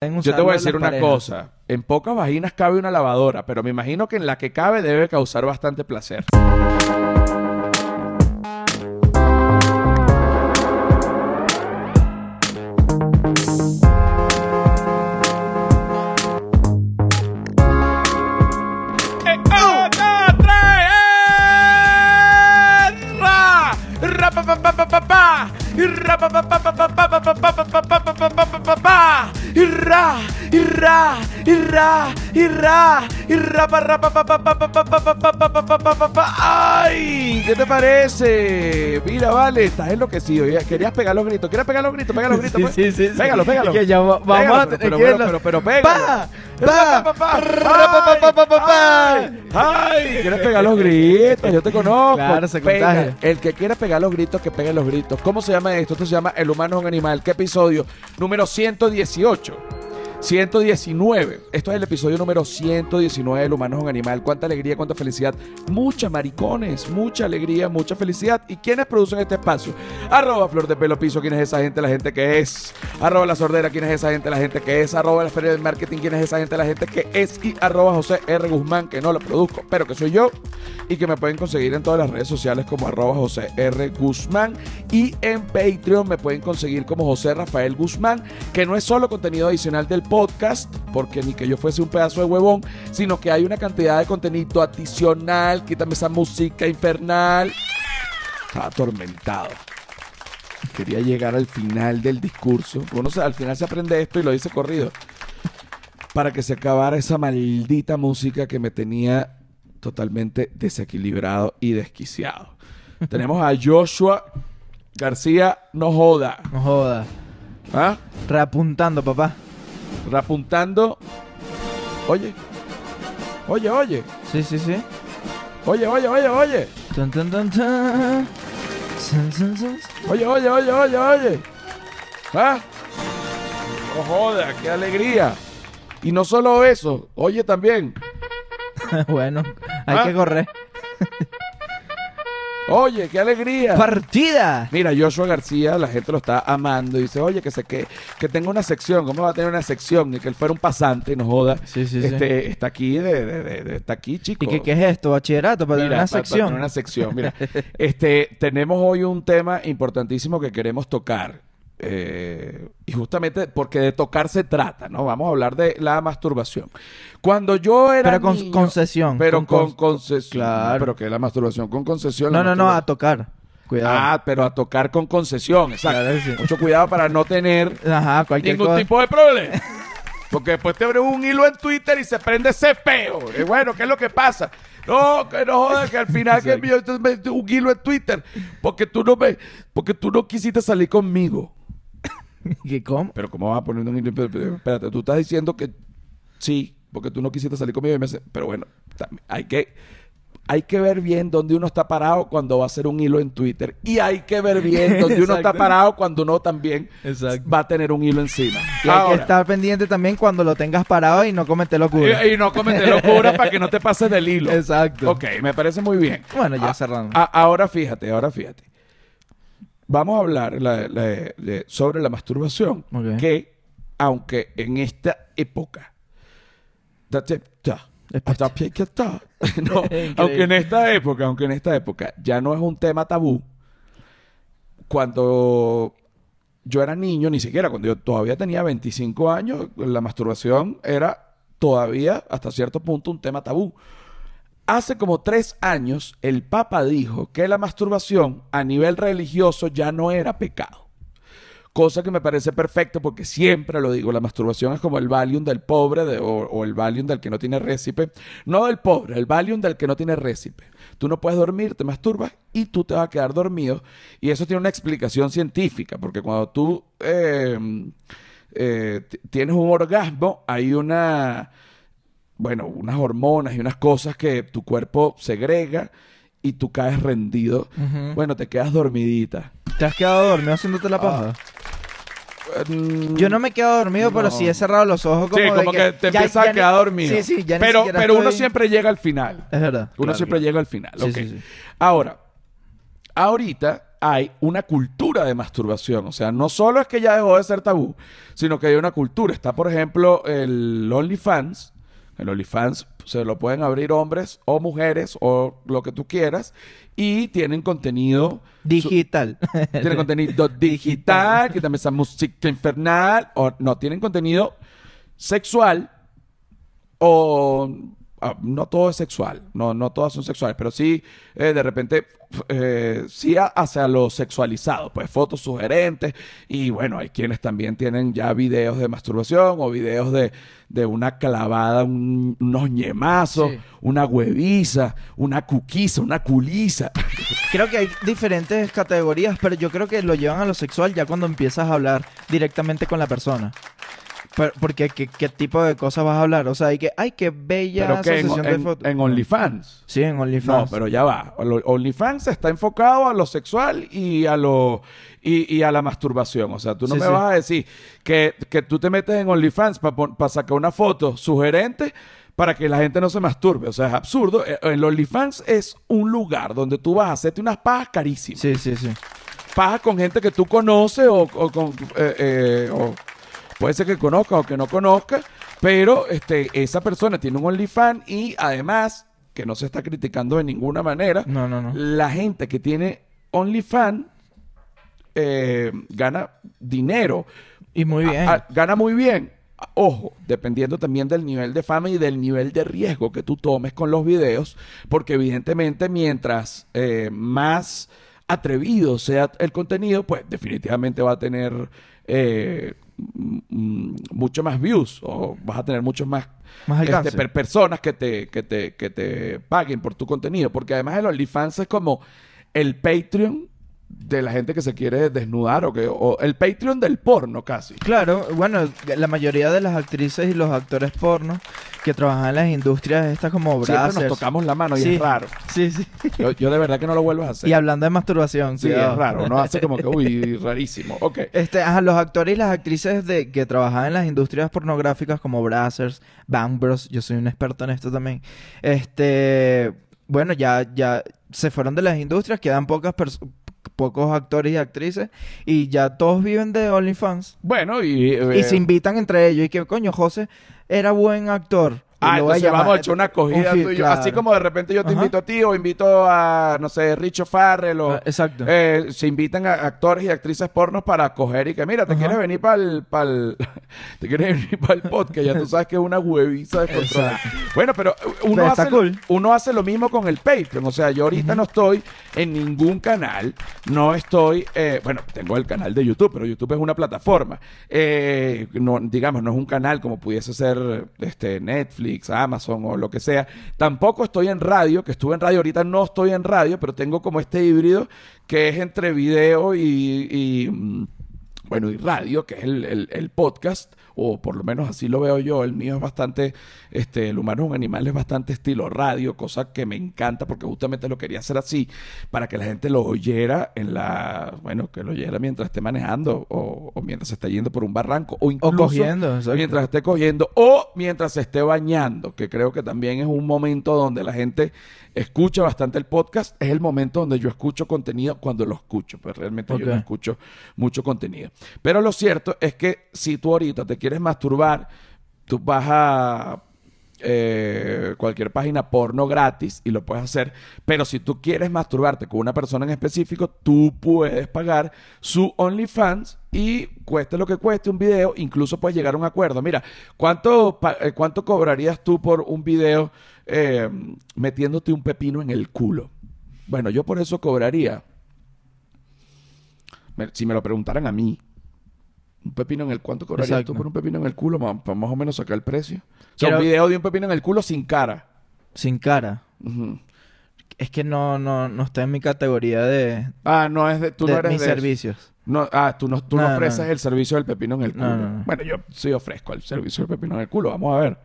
Yo te voy a decir una cosa. En pocas vaginas cabe una lavadora, pero me imagino que en la que cabe debe causar bastante placer. papá, irá, Irra, irra, irra, irra, rapa, ¡Ay! ¿Qué te parece? Mira, vale, estás enloquecido. Querías pegar los gritos. ¿Quieres pegar los gritos? Pega los gritos. Sí, sí, sí. Pégalo, pégalo. Que ya vamos a pero, pero, pero, pero, pégalo. ¡Ay! ¿Quieres pegar los gritos? Yo te conozco. Claro, se Pega. El que quiera pegar los gritos, que pegue los gritos. ¿Cómo se llama esto? Esto se llama El humano es un animal. ¿Qué episodio? Número 118. 119. Esto es el episodio número 119 El humano es un animal. Cuánta alegría, cuánta felicidad. Mucha maricones, mucha alegría, mucha felicidad. ¿Y quiénes producen este espacio? Arroba Flor de Pelo Piso, ¿quién es esa gente? La gente que es. Arroba La Sordera, ¿quién es esa gente? La gente que es. Arroba La Feria del Marketing, ¿quién es esa gente? La gente que es. Y arroba José R. Guzmán, que no lo produzco, pero que soy yo. Y que me pueden conseguir en todas las redes sociales como arroba José R. Guzmán. Y en Patreon me pueden conseguir como José Rafael Guzmán, que no es solo contenido adicional del podcast, porque ni que yo fuese un pedazo de huevón, sino que hay una cantidad de contenido adicional. Quítame esa música infernal. Estaba atormentado. Quería llegar al final del discurso. Bueno, al final se aprende esto y lo dice corrido. Para que se acabara esa maldita música que me tenía totalmente desequilibrado y desquiciado. Tenemos a Joshua García, no joda. No joda. ¿Ah? Reapuntando, papá. Reapuntando. Oye. Oye, oye. Sí, sí, sí. Oye, oye, oye, oye. Oye, oye, oye, oye, oye. ¿Ah? No joda, qué alegría. Y no solo eso, oye también. bueno, hay ¿Ah? que correr. Oye, qué alegría. Partida. Mira, Joshua García, la gente lo está amando y dice, oye, que sé que, que tenga una sección, ¿cómo va a tener una sección? Y que él fuera un pasante, no joda. Sí, sí, este, sí. Está aquí, de, está aquí, chico. ¿Y qué, es esto? ¿Bachillerato? Para tener una sección. Para tener una sección, mira. este, tenemos hoy un tema importantísimo que queremos tocar. Eh, y justamente porque de tocar se trata, ¿no? Vamos a hablar de la masturbación. Cuando yo era. Pero con concesión. Pero con, concesión. Claro. pero que la masturbación con concesión. No, no, no, a tocar. Cuidado. Ah, pero a tocar con concesión, exacto. Mucho cuidado para no tener Ajá, ningún tipo de problema. Porque después te abre un hilo en Twitter y se prende ese peo. Y bueno, ¿qué es lo que pasa? No, que no jodas, que al final que yo un hilo en Twitter. Porque tú no me, porque tú no quisiste salir conmigo. ¿Qué cómo? Pero ¿cómo vas a poner un Espérate, tú estás diciendo que sí, porque tú no quisiste salir conmigo y me Pero bueno, hay que, hay que ver bien dónde uno está parado cuando va a hacer un hilo en Twitter. Y hay que ver bien dónde uno está parado cuando uno también va a tener un hilo encima. Y hay que estar pendiente también cuando lo tengas parado y no comete locura. Y, no comete locura para que no te pases del hilo. Exacto. Ok, me parece muy bien. Bueno, ya cerramos. ahora fíjate, ahora fíjate vamos a hablar sobre la masturbación. Que, aunque en esta época. aunque en esta época, aunque en esta época ya no es un tema tabú, cuando yo era niño, ni siquiera cuando yo todavía tenía 25 años, la masturbación era todavía hasta cierto punto un tema tabú. Hace como tres años el Papa dijo que la masturbación a nivel religioso ya no era pecado. Cosa que me parece perfecto porque siempre lo digo, la masturbación es como el Valium del pobre o, el Valium del que no tiene récipe. No del pobre, el Valium del que no tiene récipe. Tú no puedes dormir, te masturbas y tú te vas a quedar dormido. Y eso tiene una explicación científica, porque cuando tú eh, eh, tienes un orgasmo, hay una bueno, unas hormonas y unas cosas que tu cuerpo segrega y tú caes rendido. Bueno, te quedas dormidita. ¿Te has quedado dormido haciéndote la paja? Ah, mm, Yo no me he quedado dormido, pero sí he cerrado los ojos como Sí, como que, te empiezas a quedar dormido. Sí, sí, ya Pero, pero uno siempre llega al final. Es verdad. Uno siempre llega al final. Sí, sí, Ahora, ahorita hay una cultura de masturbación. O sea, no solo es que ya dejó de ser tabú, sino que hay una cultura. Está, por ejemplo, el OnlyFans. El OnlyFans se lo pueden abrir hombres o mujeres o lo que tú quieras y tienen contenido digital. tienen contenido digital, que también está música infernal o no tienen contenido sexual o no todo es sexual, no, no todas son sexuales, pero sí, eh, de repente, eh, sí hacia lo sexualizado, pues fotos sugerentes y bueno, hay quienes también tienen ya videos de masturbación o videos de, de una clavada, unos ñemazos, una hueviza, una cuquiza, una culiza. Creo que hay diferentes categorías, pero yo creo que lo llevan a lo sexual ya cuando empiezas a hablar directamente con la persona porque ¿qué, tipo de cosas vas a hablar? O sea, hay que, ay, qué bella sesión de fotos. En OnlyFans. Sí, en OnlyFans. No, pero ya va. OnlyFans está enfocado a lo sexual y a lo y, a la masturbación. O sea, tú no me vas a decir que, que, tú te metes en OnlyFans para sacar una foto sugerente para que la gente no se masturbe. O sea, es absurdo. Eh, el OnlyFans es un lugar donde tú vas a hacerte unas pajas carísimas. Sí, sí, sí. Pajas con gente que tú conoces o, con... Eh, eh, o, Puede ser que conozca o que no conozca, pero este, esa persona tiene un OnlyFans y además, que no se está criticando de ninguna manera, no, no, no. la gente que tiene OnlyFans eh, gana dinero. Y muy bien. gana muy bien. Ojo, dependiendo también del nivel de fama y del nivel de riesgo que tú tomes con los videos, porque evidentemente mientras eh, más atrevido sea el contenido, pues definitivamente va a tener eh, mucho más views o vas a tener muchos más, este, personas que te, que, te, que te paguen por tu contenido. Porque además el OnlyFans es como el Patreon de la gente que se quiere desnudar o que o el Patreon del porno casi. Claro, bueno, la mayoría de las actrices y los actores porno que trabajan en las industrias estas como Siempre nos tocamos la mano y es raro. Sí, sí. Yo, de verdad que no lo vuelvo a hacer. Y hablando de masturbación, sí, es raro, no hace como que uy, rarísimo. Ok. Este, ajá, los actores y las actrices de que trabajan en las industrias pornográficas como Brazzers, Bang Bros, yo soy un experto en esto también. Este, bueno, ya ya se fueron de las industrias, quedan pocas personas pocos actores y actrices y ya todos viven de OnlyFans. Bueno, y... y se eh, invitan entre ellos y que, coño, José era buen actor. Ah, entonces vamos a echar una acogida Así como de repente yo te invito a ti o invito a, no sé, Richo Farrell o... Ah, exacto. Eh, se invitan a actores y actrices pornos para acoger y que, mira, te quieres venir para el... te quieres venir para el podcast. Ya tú sabes que es una hueviza de control. Bueno, pero uno hace, uno hace lo mismo con el Patreon. O sea, yo ahorita no estoy en ningún canal. No estoy... Eh, bueno, tengo el canal de YouTube, pero YouTube es una plataforma. Eh, no, digamos, no es un canal como pudiese ser este Netflix Amazon o lo que sea. Tampoco estoy en radio, que estuve en radio, ahorita no estoy en radio, pero tengo como este híbrido que es entre video y, mm, bueno, y radio, que es el podcast o por lo menos así lo veo yo, el mío es bastante, este, el humano es un animal, es bastante estilo radio, cosa que me encanta porque justamente lo quería hacer así, para que la gente lo oyera en la, bueno, que lo oyera mientras esté manejando o, mientras se esté yendo por un barranco o incluso cogiendo, mientras esté cogiendo o mientras se esté bañando, que creo que también es un momento donde la gente escucha bastante el podcast, es el momento donde yo escucho contenido cuando lo escucho, pues realmente yo no escucho mucho contenido. Pero lo cierto es que si tú ahorita te quieres masturbar, tú vas a eh, cualquier página porno gratis y lo puedes hacer. Pero si tú quieres masturbarte con una persona en específico, tú puedes pagar su OnlyFans y cueste lo que cueste un video, incluso puedes llegar a un acuerdo. Mira, ¿cuánto, eh, cuánto cobrarías tú por un video eh, metiéndote un pepino en el culo? Bueno, yo por eso cobraría. Si me lo preguntaran a mí, un pepino en el cuánto cobrarías tú por un pepino en el culo para más o menos sacar el precio. O sea, un video de un pepino en el culo sin cara. Sin cara. Es que no, no, no está en mi categoría de. Ah, no es de. Tú no eres mis servicios. No, ah, tú no, tú no, ofreces el servicio del pepino en el culo. Bueno, yo sí ofrezco el servicio del pepino en el culo. Vamos a ver.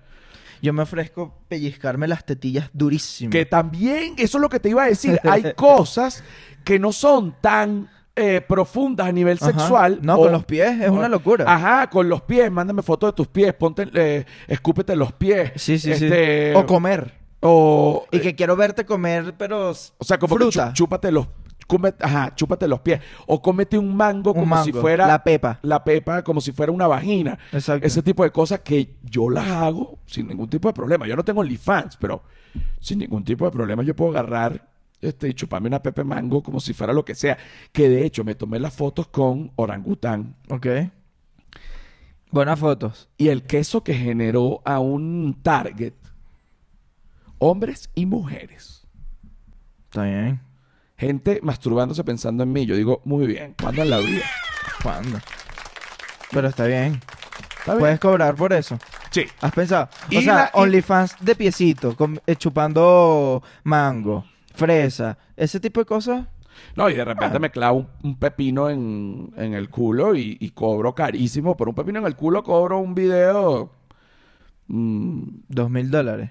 Yo me ofrezco pellizcarme las tetillas durísimas. Que también, eso es lo que te iba a decir. Hay cosas que no son tan eh, profundas a nivel sexual. No, con los pies es una locura. Ajá, con los pies. Mándame fotos de tus pies. Ponte, eh, escúpete los pies. Sí, sí, sí. Este, o comer. O, y que quiero verte comer, pero. O sea, como fruta. chúpate los cómete- ajá, chúpate los pies. O cómete un mango Un como si fuera la pepa. la pepa, como si fuera una vagina. Exacto. Ese tipo de cosas que yo las hago sin ningún tipo de problema. Yo no tengo OnlyFans, pero sin ningún tipo de problema yo puedo agarrar este, y chuparme una pepe mango como si fuera lo que sea. Que de hecho me tomé las fotos con orangután. Ok. Buenas fotos. Y el queso que generó a un target, hombres y mujeres. Está bien. Gente masturbándose pensando en mí. Yo digo, muy bien, ¿cuándo en la vida? ¿Cuándo? Pero está bien. ¿Está bien? Puedes cobrar por eso. Sí. ¿Has pensado? Y o sea, la- OnlyFans de piecito, eh, chupando mango, fresa, ese tipo de cosas. No, y de repente me clavo un, un pepino en, en el culo y, y cobro carísimo. Por un pepino en el culo cobro un video. mm, Dos mil dólares.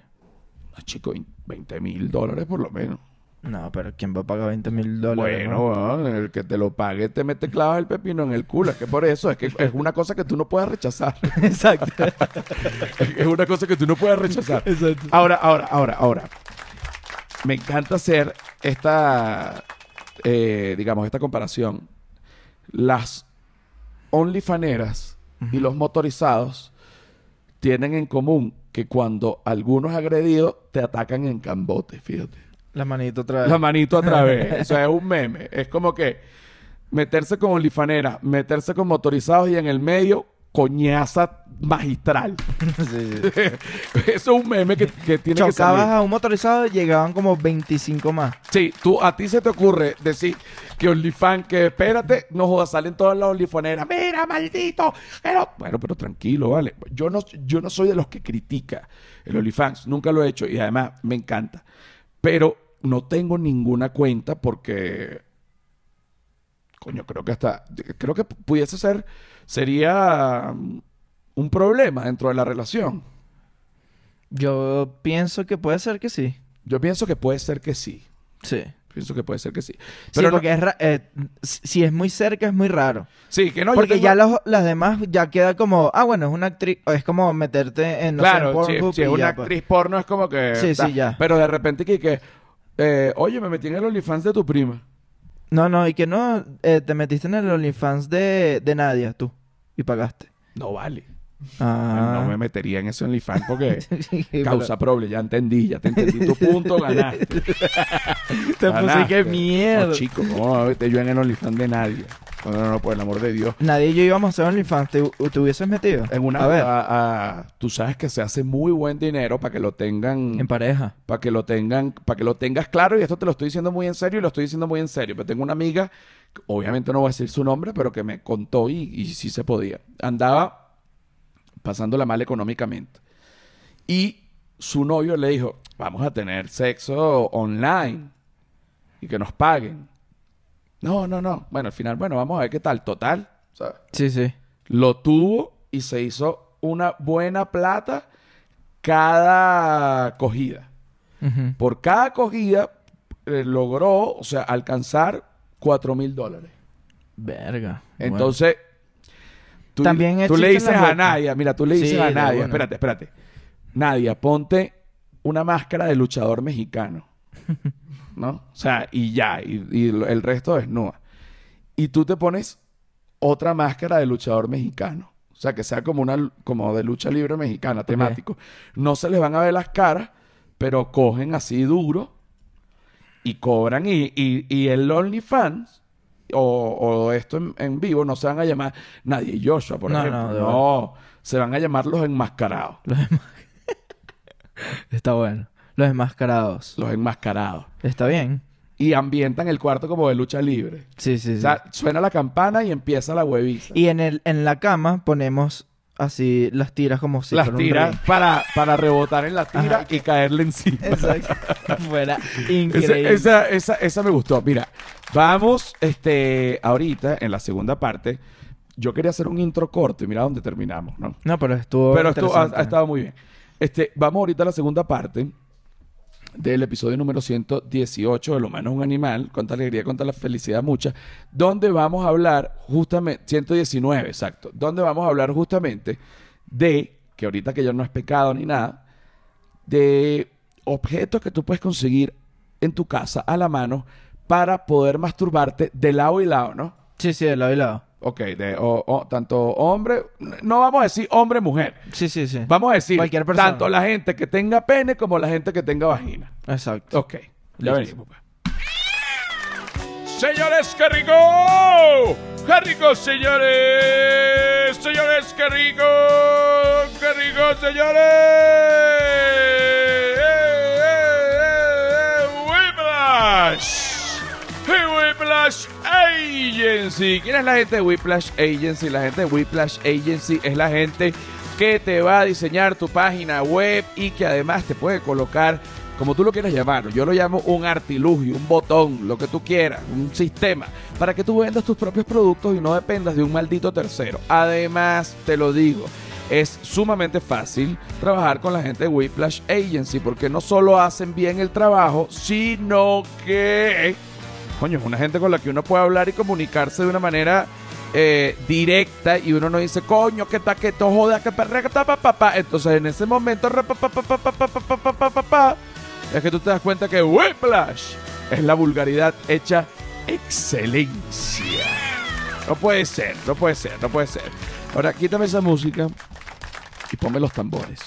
ah, chico, 20 mil dólares por lo menos. No, pero ¿quién va a pagar 20 mil dólares? Bueno, el que te lo pague te mete clavas el pepino en el culo. Es que por eso, es que es una cosa que tú no puedes rechazar. Exacto. es una cosa que tú no puedes rechazar. Exacto. Ahora, ahora, ahora, ahora. Me encanta hacer esta, eh, digamos, esta comparación. Las OnlyFaneras y los motorizados tienen en común que cuando alguno es agredido, te atacan en cambote, fíjate. La manito otra vez. La manito a través. o sea, es un meme. Es como que meterse con OnlyFanera, meterse con motorizados y en el medio, coñaza magistral. Sí, sí. Eso es un meme que, que tiene que Chocabas salir. a un motorizado y llegaban como 25 más. Sí, tú, a ti se te ocurre decir que OnlyFans, que espérate, no jodas, salen todas las OnlyFaneras. Mira, maldito. Pero, bueno, pero tranquilo, vale. Yo no, yo no soy de los que critica el OnlyFans. Nunca lo he hecho y además me encanta. Pero no tengo ninguna cuenta porque. Coño, creo que hasta. Creo que pudiese ser. Sería mm, un problema dentro de la relación. Yo pienso que puede ser que sí. Yo pienso que puede ser que sí. Sí. Pienso que puede ser que sí. sí, no- porque es ra- eh, si es muy cerca es muy raro. Sí, que no, yo porque tengo- ya los, las demás ya queda como, ah, bueno, es una actriz, es como meterte en, no sé, en claro, si, Pornhub si es y una ya, pues. actriz porno es como que... Sí, sí, ya. Pero de repente que, que eh, oye, me metí en el OnlyFans de tu prima. No, no, y que no, eh, te metiste en el OnlyFans de, de Nadia, tú, y pagaste. No vale. Ah. No me metería en ese OnlyFans porque Sí, pero- causa problema. Ya entendí, ya te entendí tu punto, ganaste. Te puse que mierda. No, chico, ¿cómo voy a meter yo en el OnlyFans de nadie? No, no, no, por el amor de Dios. Nadie y yo íbamos a hacer OnlyFans, ¿te, te hubieses metido? En una... A ver, a- a- tú sabes que se hace muy buen dinero para que lo tengan... en pareja. para que lo tengan, para que lo tengas claro, y esto te lo estoy diciendo muy en serio y lo estoy diciendo muy en serio. Pero tengo una amiga, obviamente no voy a decir su nombre, pero que me contó y, y sí se podía. Andaba pasándola mal económicamente. Y su novio le dijo, vamos a tener sexo online y que nos paguen. No, no, no. Bueno, al final, bueno, vamos a ver qué tal. Total, ¿sabes? Sí, sí. Lo tuvo y se hizo una buena plata cada cogida. Por cada cogida eh, logró, o sea, alcanzar 4 mil dólares. Verga. Bueno. Entonces, tú, También tú le dices a. Nadia, mira, tú le dices Sí, a Nadia, una. espérate, espérate. Nadia, ponte una máscara de luchador mexicano. ¿No? O sea, y ya, y, el resto desnuda. Y tú te pones otra máscara de luchador mexicano. O sea, que sea como una como de lucha libre mexicana, temático. No se les van a ver las caras, pero cogen así duro y cobran. Y, y, y el OnlyFans o, o esto en, en vivo no se van a llamar Nadie Joshua, por No, ejemplo. no, No, se van a llamar los enmascarados. Los enma- Está bueno. Los enmascarados. Los enmascarados. Está bien. Y ambientan el cuarto como de lucha libre. Sí, sí, sí. O sea, suena la campana y empieza la hueviza. y en, el, en la cama ponemos así las tiras como si las tiras para, para rebotar en la tira Ajá. y caerle encima. Exacto. Fuera increíble. esa, esa, esa me gustó. Mira, vamos este, ahorita en la segunda parte. Yo quería hacer un intro corto y mira dónde terminamos, ¿no? No, pero estuvo. Pero ha, interesante. ha estado muy bien. Este, vamos ahorita a la segunda parte del episodio número 118 El humano es un animal, cuánta alegría, cuánta la felicidad mucha, donde vamos a hablar justamente, 119, exacto, donde vamos a hablar justamente de, que ahorita que ya no es pecado ni nada, de objetos que tú puedes conseguir en tu casa a la mano para poder masturbarte de lado y lado, ¿no? Sí, sí, de lado y lado. Ok, de o- o- tanto hombre, no vamos a decir hombre-mujer. Sí, sí, sí. Vamos a decir Cualquier persona. tanto la gente que tenga pene como la gente que tenga vagina. Exacto. Ok, ya venimos. pues. Señores, qué rico. Qué rico, señores. Señores, qué rico. Qué rico, señores. ¡Eh, eh, eh! Whiplash. Whiplash Agency. ¿Quién es la gente de Whiplash Agency? La gente de Whiplash Agency es la gente que te va a diseñar tu página web y que además te puede colocar, como tú lo quieras llamar, yo lo llamo un artilugio, un botón, lo que tú quieras, un sistema, para que tú vendas tus propios productos y no dependas de un maldito tercero. Además, te lo digo, es sumamente fácil trabajar con la gente de Whiplash Agency porque no solo hacen bien el trabajo, sino que coño, es una gente con la que uno puede hablar y comunicarse de una manera eh, directa y uno no dice, coño, que ta, que to, joda, que perre, que ta, pa, pa, pa". Entonces en ese momento, es que tú te das cuenta que Whiplash es la vulgaridad hecha excelencia. No puede ser, no puede ser, no puede ser. Ahora, quítame esa música y ponme los tambores.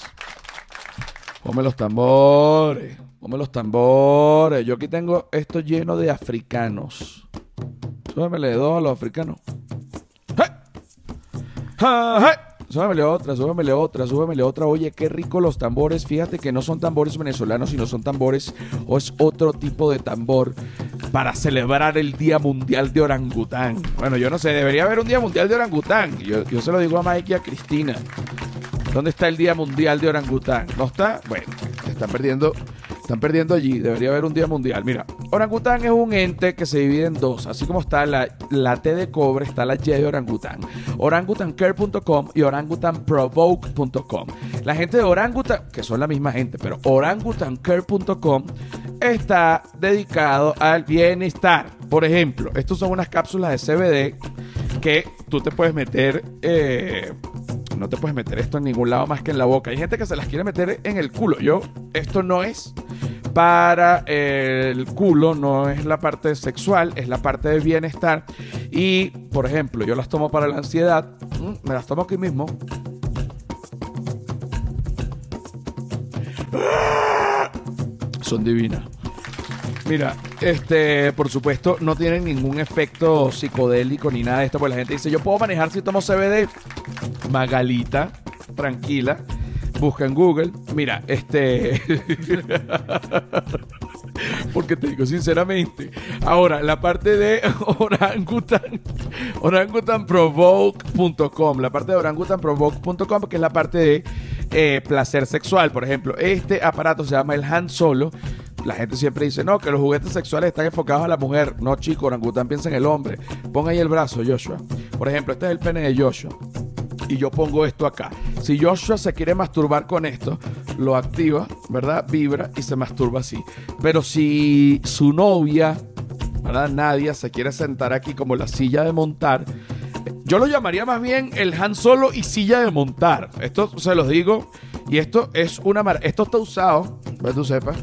Ponme los tambores. Ponme los tambores. Yo aquí tengo esto lleno de africanos. Súbemele dos a los africanos. ¡Hey! Otra, súbemele otra, súbemele otra. Oye, qué rico los tambores. Fíjate que no son tambores venezolanos, sino son tambores o es otro tipo de tambor para celebrar el Día Mundial de Orangután. Bueno, yo no sé, debería haber un Día Mundial de Orangután. Yo, yo se lo digo a Mike y a Cristina. ¿Dónde está el Día Mundial de Orangután? ¿No está? Bueno, están perdiendo, están perdiendo allí. Debería haber un Día Mundial. Mira, orangután es un ente que se divide en dos. Así como está la, la T de cobre, está la Y de orangután. Orangutancare.com y orangutanprovoke.com. La gente de Orangutan, que son la misma gente, pero orangutancare.com está dedicado al bienestar. Por ejemplo, estos son unas cápsulas de CBD que tú te puedes meter... eh, no te puedes meter esto en ningún lado más que en la boca. Hay gente que se las quiere meter en el culo. Yo, esto no es para el culo, no es la parte sexual, es la parte de bienestar. Y, por ejemplo, yo las tomo para la ansiedad. Mm, Me las tomo aquí mismo. Son divinas. Mira, este, por supuesto, no tienen ningún efecto psicodélico ni nada de esto, porque la gente dice, yo puedo manejar si tomo CBD. Magalita, tranquila, busca en Google. Mira, este... Porque te digo sinceramente. Ahora, la parte de orangutan, orangutanprovoke.com, la parte de orangutanprovoke.com, que es la parte de eh, placer sexual. Por ejemplo, este aparato se llama el Han Solo. La gente siempre dice, no, que los juguetes sexuales están enfocados a la mujer. No, chico, orangután piensa en el hombre. Pon ahí el brazo, Joshua. Por ejemplo, este es el pene de Joshua y yo pongo esto acá. Si Joshua se quiere masturbar con esto, lo activa, ¿verdad? Vibra y se masturba así. Pero si su novia, ¿verdad? Nadia se quiere sentar aquí como la silla de montar, yo lo llamaría más bien el Han Solo y silla de montar. Esto se los digo y esto es una mar esto está usado, para que tú sepas.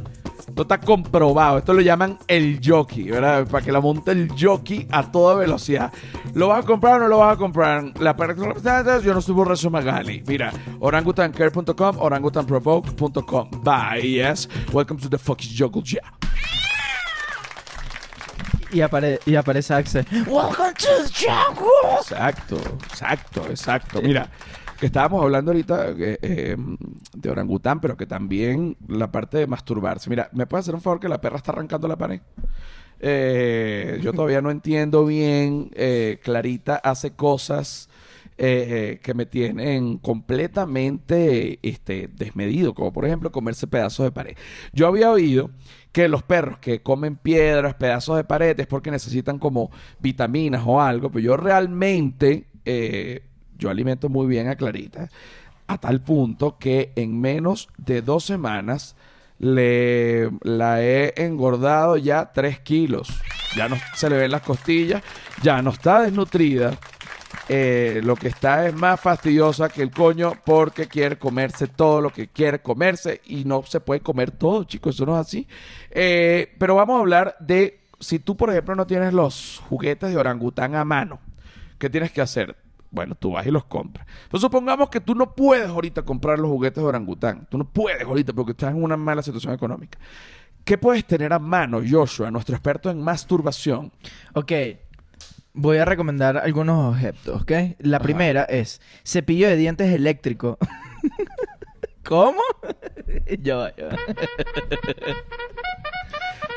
Esto está comprobado. Esto lo llaman el jockey, ¿verdad? Para que la monte el jockey a toda velocidad. ¿Lo vas a comprar o no lo vas a comprar? La parte yo no soy borracho Magali. Mira, orangutancare.com, orangutanprovoke.com. Bye, yes. Welcome to the fucking jungle, yeah. Y, apare- y aparece Axel. Welcome to the jungle. Exacto, exacto, exacto. Mira, que estábamos hablando ahorita eh, eh, de orangután, pero que también la parte de masturbarse. Mira, ¿me puedes hacer un favor que la perra está arrancando la pared? Eh, yo todavía no entiendo bien. Clarita hace cosas que me tienen completamente este, desmedido, como por ejemplo comerse pedazos de pared. Yo había oído que los perros que comen piedras, pedazos de pared, es porque necesitan como vitaminas o algo, pero yo realmente, yo alimento muy bien a Clarita, a tal punto que en menos de dos semanas le la he engordado ya 3 kilos. Ya no se le ven las costillas, ya no está desnutrida. Eh, lo que está es más fastidiosa que el coño porque quiere comerse todo lo que quiere comerse y no se puede comer todo, chicos, eso no es así. Eh, pero vamos a hablar de si tú, por ejemplo, no tienes los juguetes de orangután a mano, ¿qué tienes que hacer? Bueno, tú vas y los compras. Pero supongamos que tú no puedes ahorita comprar los juguetes de orangután. Tú no puedes ahorita porque estás en una mala situación económica. ¿Qué puedes tener a mano, Joshua, nuestro experto en masturbación? Ok. Voy a recomendar algunos objetos, ¿ok? La Ajá. primera es cepillo de dientes eléctrico. ¿Cómo? yo, yo.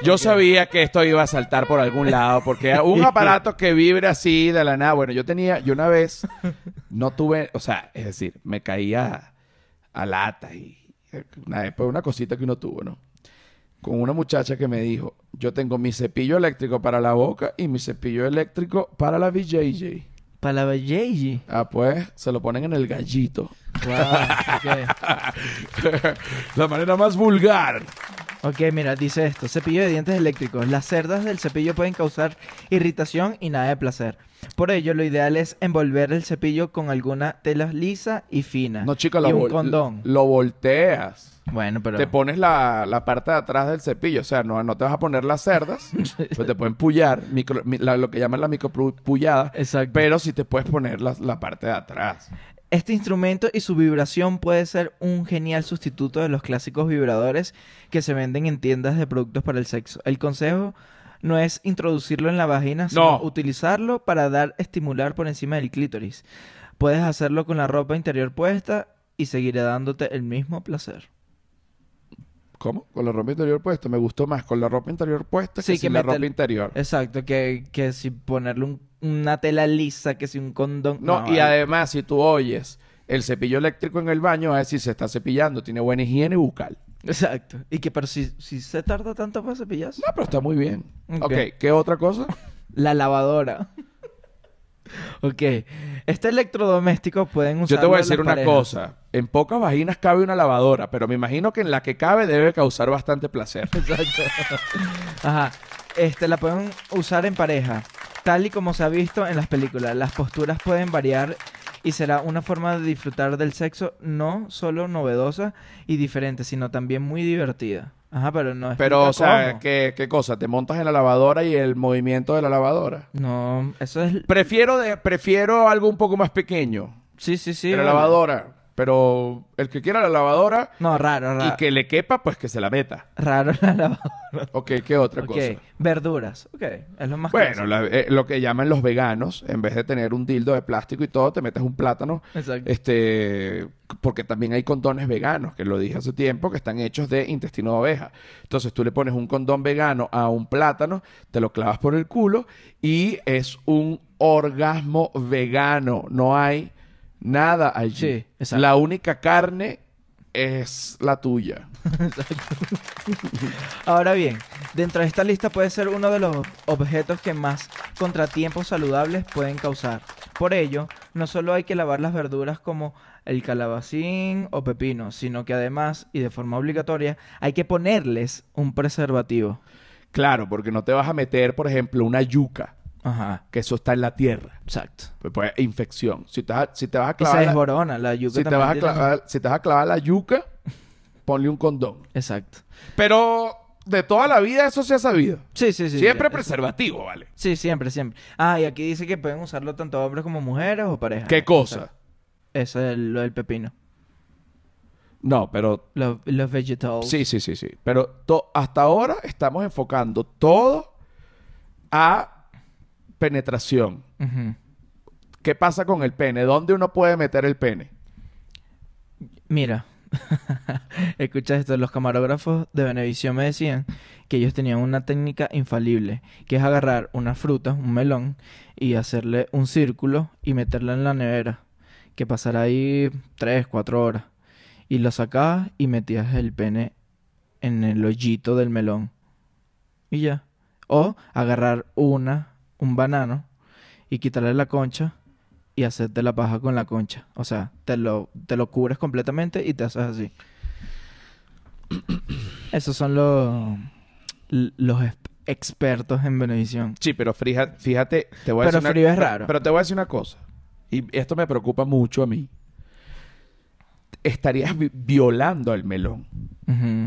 Yo sabía que esto iba a saltar por algún lado, porque un aparato que vibre así de la nada. Bueno, yo tenía, yo una vez no tuve, o sea, es decir, me caía a lata y una, pues una cosita que uno tuvo, ¿no? Con una muchacha que me dijo, yo tengo mi cepillo eléctrico para la boca y mi cepillo eléctrico para la VJJ. Para la Yeji. Ah, pues se lo ponen en el gallito. Wow, la manera más vulgar. Ok, mira, dice esto. Cepillo de dientes eléctricos. Las cerdas del cepillo pueden causar irritación y nada de placer. Por ello, lo ideal es envolver el cepillo con alguna tela lisa y fina. No, chica, y lo, un vol- condón. lo volteas. Bueno, pero... Te pones la, la parte de atrás del cepillo. O sea, no, no te vas a poner las cerdas. pues te pueden pullar. micro- mi- la- lo que llaman la micropullada. Exacto. Pero sí te puedes poner la, la parte de atrás. Este instrumento y su vibración puede ser un genial sustituto de los clásicos vibradores que se venden en tiendas de productos para el sexo. El consejo no es introducirlo en la vagina, sino No. utilizarlo para dar estimular por encima del clítoris. Puedes hacerlo con la ropa interior puesta y seguirá dándote el mismo placer. ¿Cómo? Con la ropa interior puesta. Me gustó más con la ropa interior puesta Sí, que, que sin la ropa interior. Exacto, que, que si ponerle un- una tela lisa, que si un condón... No, y vale. además, si tú oyes el cepillo eléctrico en el baño, a ver si se está cepillando. Tiene buena higiene bucal. Exacto. Y que, pero si, si se tarda tanto para cepillarse. No, pero está muy bien. Ok. ok, ¿qué otra cosa? La lavadora. Ok. Este electrodoméstico pueden usar. Yo te voy a decir una cosa. En pocas vaginas cabe una lavadora, pero me imagino que en la que cabe debe causar bastante placer. Exacto. Ajá. Este la pueden usar en pareja. Tal y como se ha visto en las películas. Las posturas pueden variar y será una forma de disfrutar del sexo no solo novedosa y diferente, sino también muy divertida. Ajá, pero no es. Pero, o sea, ¿qué, qué cosa? ¿Te montas en la lavadora y el movimiento de la lavadora? No, eso es. Prefiero, de, prefiero algo un poco más pequeño. Sí, sí, sí. la lavadora. Pero el que quiera la lavadora No, raro, raro. y que le quepa, pues que se la meta. Raro la lavadora. Ok, ¿qué otra Ok, cosa? verduras. Ok, es lo más Bueno, la- eh, lo que llaman los veganos, en vez de tener un dildo de plástico y todo, te metes un plátano. Exacto. Este, porque también hay condones veganos, que lo dije hace tiempo, que están hechos de intestino de oveja. Entonces tú le pones un condón vegano a un plátano, te lo clavas por el culo y es un orgasmo vegano. No hay nada allí. Sí, exacto. La única carne es la tuya. Ahora bien, dentro de esta lista puede ser uno de los objetos que más contratiempos saludables pueden causar. Por ello, no solo hay que lavar las verduras como el calabacín o pepino, sino que además, y de forma obligatoria, hay que ponerles un preservativo. Claro, porque no te vas a meter, por ejemplo, una yuca, Ajá, que eso está en la tierra. exacto. Pues, pues, infección. Si te, vas- si te vas a Y se clavar... la- desborona la yuca si, te vas a clavar, si te vas a clavar la yuca, ponle un condón. Exacto. Pero de toda la vida eso se ha sabido. Sí, sí, sí. Siempre preservativo, ¿vale? Sí, siempre, siempre. Ah, y aquí dice que pueden usarlo tanto hombres como mujeres o parejas. ¿Qué cosa? Eso es lo del pepino. No, pero... Los, los vegetales. Sí, sí, sí, sí. Pero hasta ahora estamos enfocando todo a penetración. ¿Qué pasa con el pene? ¿Dónde uno puede meter el pene? Mira, escucha esto, los camarógrafos de Venevisión me decían que ellos tenían una técnica infalible, que es agarrar una fruta, un melón, y hacerle un círculo y meterla en la nevera, que pasará ahí 3, 4 horas, y lo sacabas y metías el pene en el hoyito del melón, y ya. O agarrar una, un banano, y quitarle la concha y hacerte la paja con la concha. O sea, te lo, te lo cubres completamente y te haces así. Esos son los, los ex- expertos en Benevisión. Sí, pero frija- fíjate, te voy a Pero decir una- frío es raro. Pero te voy a decir una cosa. Y esto me preocupa mucho a mí. Estarías vi- violando al melón.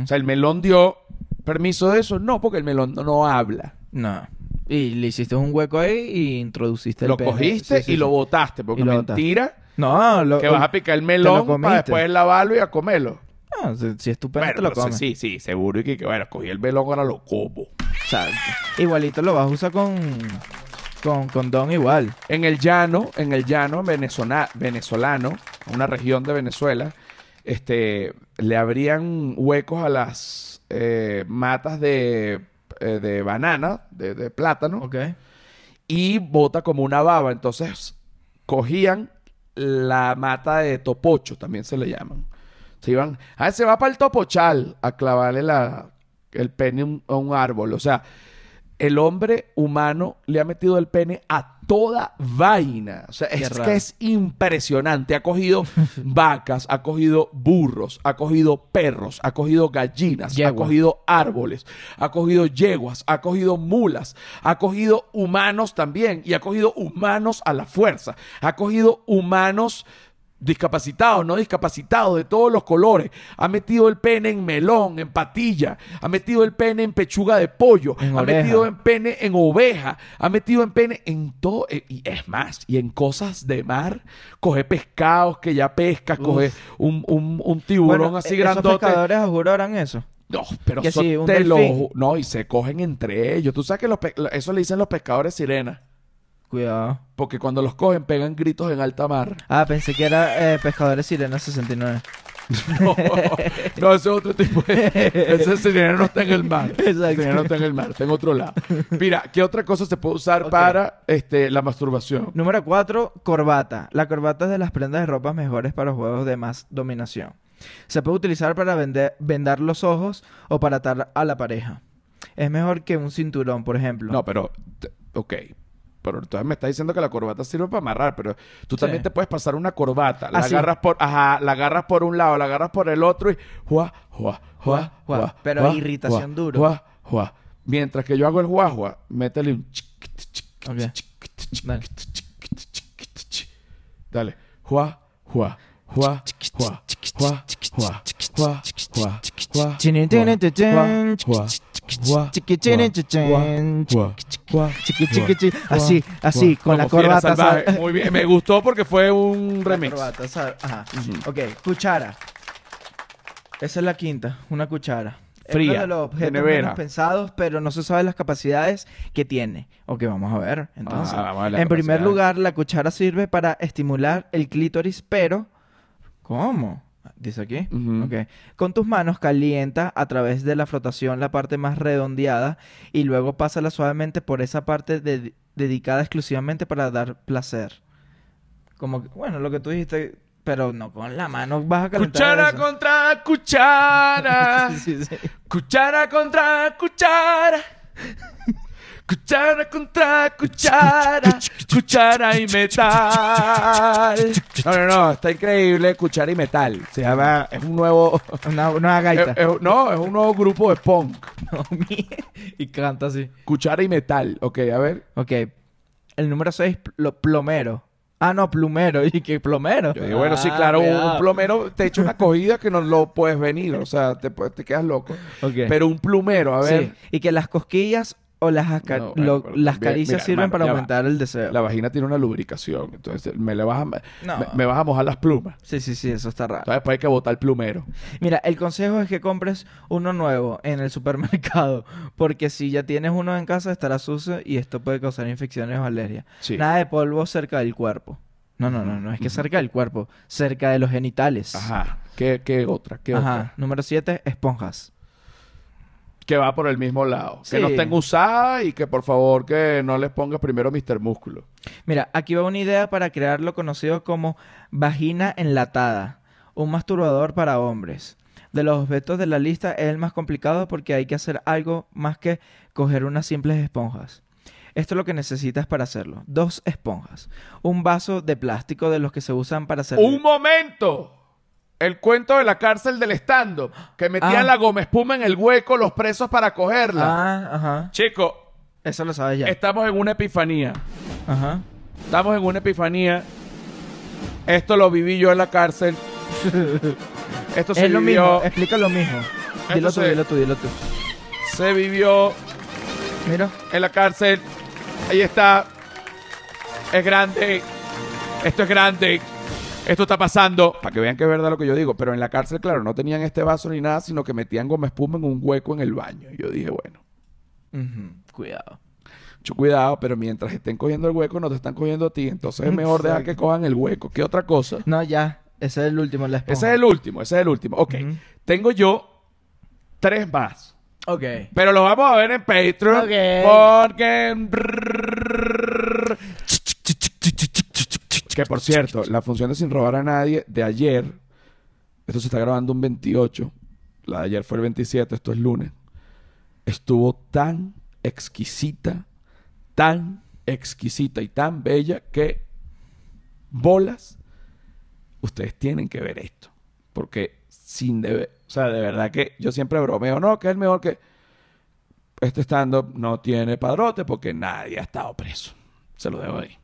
O sea, el melón dio permiso de eso. No, porque el melón no, no habla. No. Y le hiciste un hueco ahí y introduciste el Lo pene. cogiste Sí, sí, y lo botaste, porque Y lo botaste. mentira No, lo, que vas a picar el melón comiste. para después lavarlo y a comerlo. No, si, si es tu pene, te lo comes. sí, sí, seguro. Y que, que, bueno, cogí el melón, ahora lo como. O sea, igualito lo vas a usar con, con condón igual. En el llano, en el llano venezolano, venezolano, una región de Venezuela, este, le abrían huecos a las eh, matas de, eh, de banana, de, de plátano, Ok. y bota como una baba. Entonces, cogían la mata de topocho, también se le llaman. Se iban, ah, se va para el topochal a clavarle la, el pene a un- a un árbol. O sea, el hombre humano le ha metido el pene a toda vaina. O sea, es que es impresionante. Ha cogido vacas, ha cogido burros, ha cogido perros, ha cogido gallinas, ha cogido árboles, ha cogido yeguas, ha cogido mulas, ha cogido humanos también y ha cogido humanos a la fuerza. Ha cogido humanos discapacitados, no discapacitados, de todos los colores. Ha metido el pene en melón, en patilla. Ha metido el pene en pechuga de pollo. En ha oreja. metido en pene en oveja. Ha metido en pene en todo. eh, Y es más, y en cosas de mar. Coge pescados que ya pescas, coge un, un- un tiburón Bueno, así e- esos grandote. pescadores a juro harán eso. No, pero Que son sí, un te lo-. No, y se cogen entre ellos. Tú sabes que los pe- eso le dicen los pescadores sirena. Cuidado. Porque cuando los cogen pegan gritos en alta mar. Ah, pensé que era eh, Pescadores Sirena 69. No, no, ese es otro tipo de... Ese sirena no está en el mar. Exacto. El sirena no está en el mar, está en otro lado. Mira, ¿qué otra cosa se puede usar para este, la masturbación? Número 4, corbata. La corbata es de las prendas de ropa mejores para juegos de más dominación. Se puede utilizar para vender- vendar los ojos o para atar a la pareja. Es mejor que un cinturón, por ejemplo. No, pero... Ok. Pero entonces me está diciendo que la corbata sirve para amarrar, pero tú Sí. también te puedes pasar una corbata. La Así. agarras por... Ajá, la agarras por un lado, la agarras por el otro y... Juá, juá, juá, Juá, pero juá, irritación duro. Juá, juá. Mientras que yo hago el juá, juá, métele un... Ok. Dale. Dale. Juá, juá, Así, así, con la corbata. Muy bien, me gustó porque fue un remix. Ajá. Mm. Ok, cuchara. Esa es la quinta, una cuchara. Fría, uno de los pensados, pero no se sabe las capacidades que tiene. Ok, vamos a ver. Entonces, ah, vamos en primer lugar, la cuchara sirve para estimular el clítoris, pero ¿cómo? Dice aquí. Ujú. Ok. Con tus manos calienta a través de la flotación la parte más redondeada y luego pásala suavemente por esa parte de- dedicada exclusivamente para dar placer. Como, que- bueno, lo que tú dijiste, pero no con la mano vas a calentar Cuchara eso. contra cuchara. Sí, sí, sí. Cuchara contra cuchara. Cuchara contra cuchara. Cuchara y metal. No, no, no, está increíble. Cuchara y metal. Se llama, es un nuevo. Una, una gaita. es- es- no, es un nuevo grupo de punk. No, y canta así. Cuchara y metal. Ok, a ver. Ok. El número 6, plomero. Ah, no, plumero. ¿Y qué plomero? Yo digo, bueno, sí, Ah, claro, un, cuidado. plomero te echa una cogida que no lo puedes venir. O sea, te, te quedas loco. Ok. Pero un plumero, a ver. Sí, Y que las cosquillas o las, aca- No, bueno, lo- pero las caricias mira, sirven hermano, para va. aumentar el deseo. La vagina tiene una lubricación. Entonces, me, le vas a, me, No. me vas a mojar las plumas. Sí, sí, sí, eso está raro. Entonces, después hay que botar el plumero. Mira, el consejo es que compres uno nuevo en el supermercado, porque si ya tienes uno en casa estará sucio y esto puede causar infecciones o alergias. Sí. Nada de polvo cerca del cuerpo. No, no, no, no es que cerca del cuerpo, cerca de los genitales. Ajá. ¿Qué, qué otra? ¿Qué Ajá. otra? Número 7, esponjas. Que va por el mismo lado. Sí. Que no estén usadas y que por favor que no les pongas primero Mr. Músculo. Mira, aquí va una idea para crear lo conocido como vagina enlatada, un masturbador para hombres. De los objetos de la lista es el más complicado porque hay que hacer algo más que coger unas simples esponjas. Esto es lo que necesitas para hacerlo. Dos esponjas. Un vaso de plástico de los que se usan para hacer... ¡Un momento! El cuento de la cárcel del stand Que metían Ah. la goma espuma en el hueco los presos para cogerla. Ah, ajá. Chico, Eso lo sabes ya. estamos en una epifanía. Ajá. Estamos en una epifanía. Esto lo viví yo en la cárcel. Esto se Es lo vivió. mismo. Explica lo mismo. Dilo tú, se- dilo tú, dilo tú. Se vivió Mira. en la cárcel. Ahí está. Es grande. Esto es grande. Esto está pasando. Para que vean que es verdad lo que yo digo. Pero en la cárcel, claro, no tenían este vaso ni nada, sino que metían goma espuma en un hueco en el baño. Y yo dije, bueno, Cuidado. mucho cuidado, pero mientras estén cogiendo el hueco, no te están cogiendo a ti. Entonces es mejor dejar que cojan el hueco. ¿Qué otra cosa? No, ya. Ese es el último, la esponja. Ese es el último, ese es el último. Ok, tengo yo tres más. Ok. Pero los vamos a ver en Patreon. Ok. Porque. Que por cierto, la función de Sin Robar a Nadie de ayer. Esto se está grabando un 28. La de ayer fue el 27, esto es lunes. Estuvo tan exquisita, tan exquisita y tan bella que. Bolas. Ustedes tienen que ver esto. Porque sin deber. O sea, de verdad que yo siempre bromeo. No, que es el mejor que este stand-up no tiene padrote porque nadie ha estado preso. Se lo dejo ahí.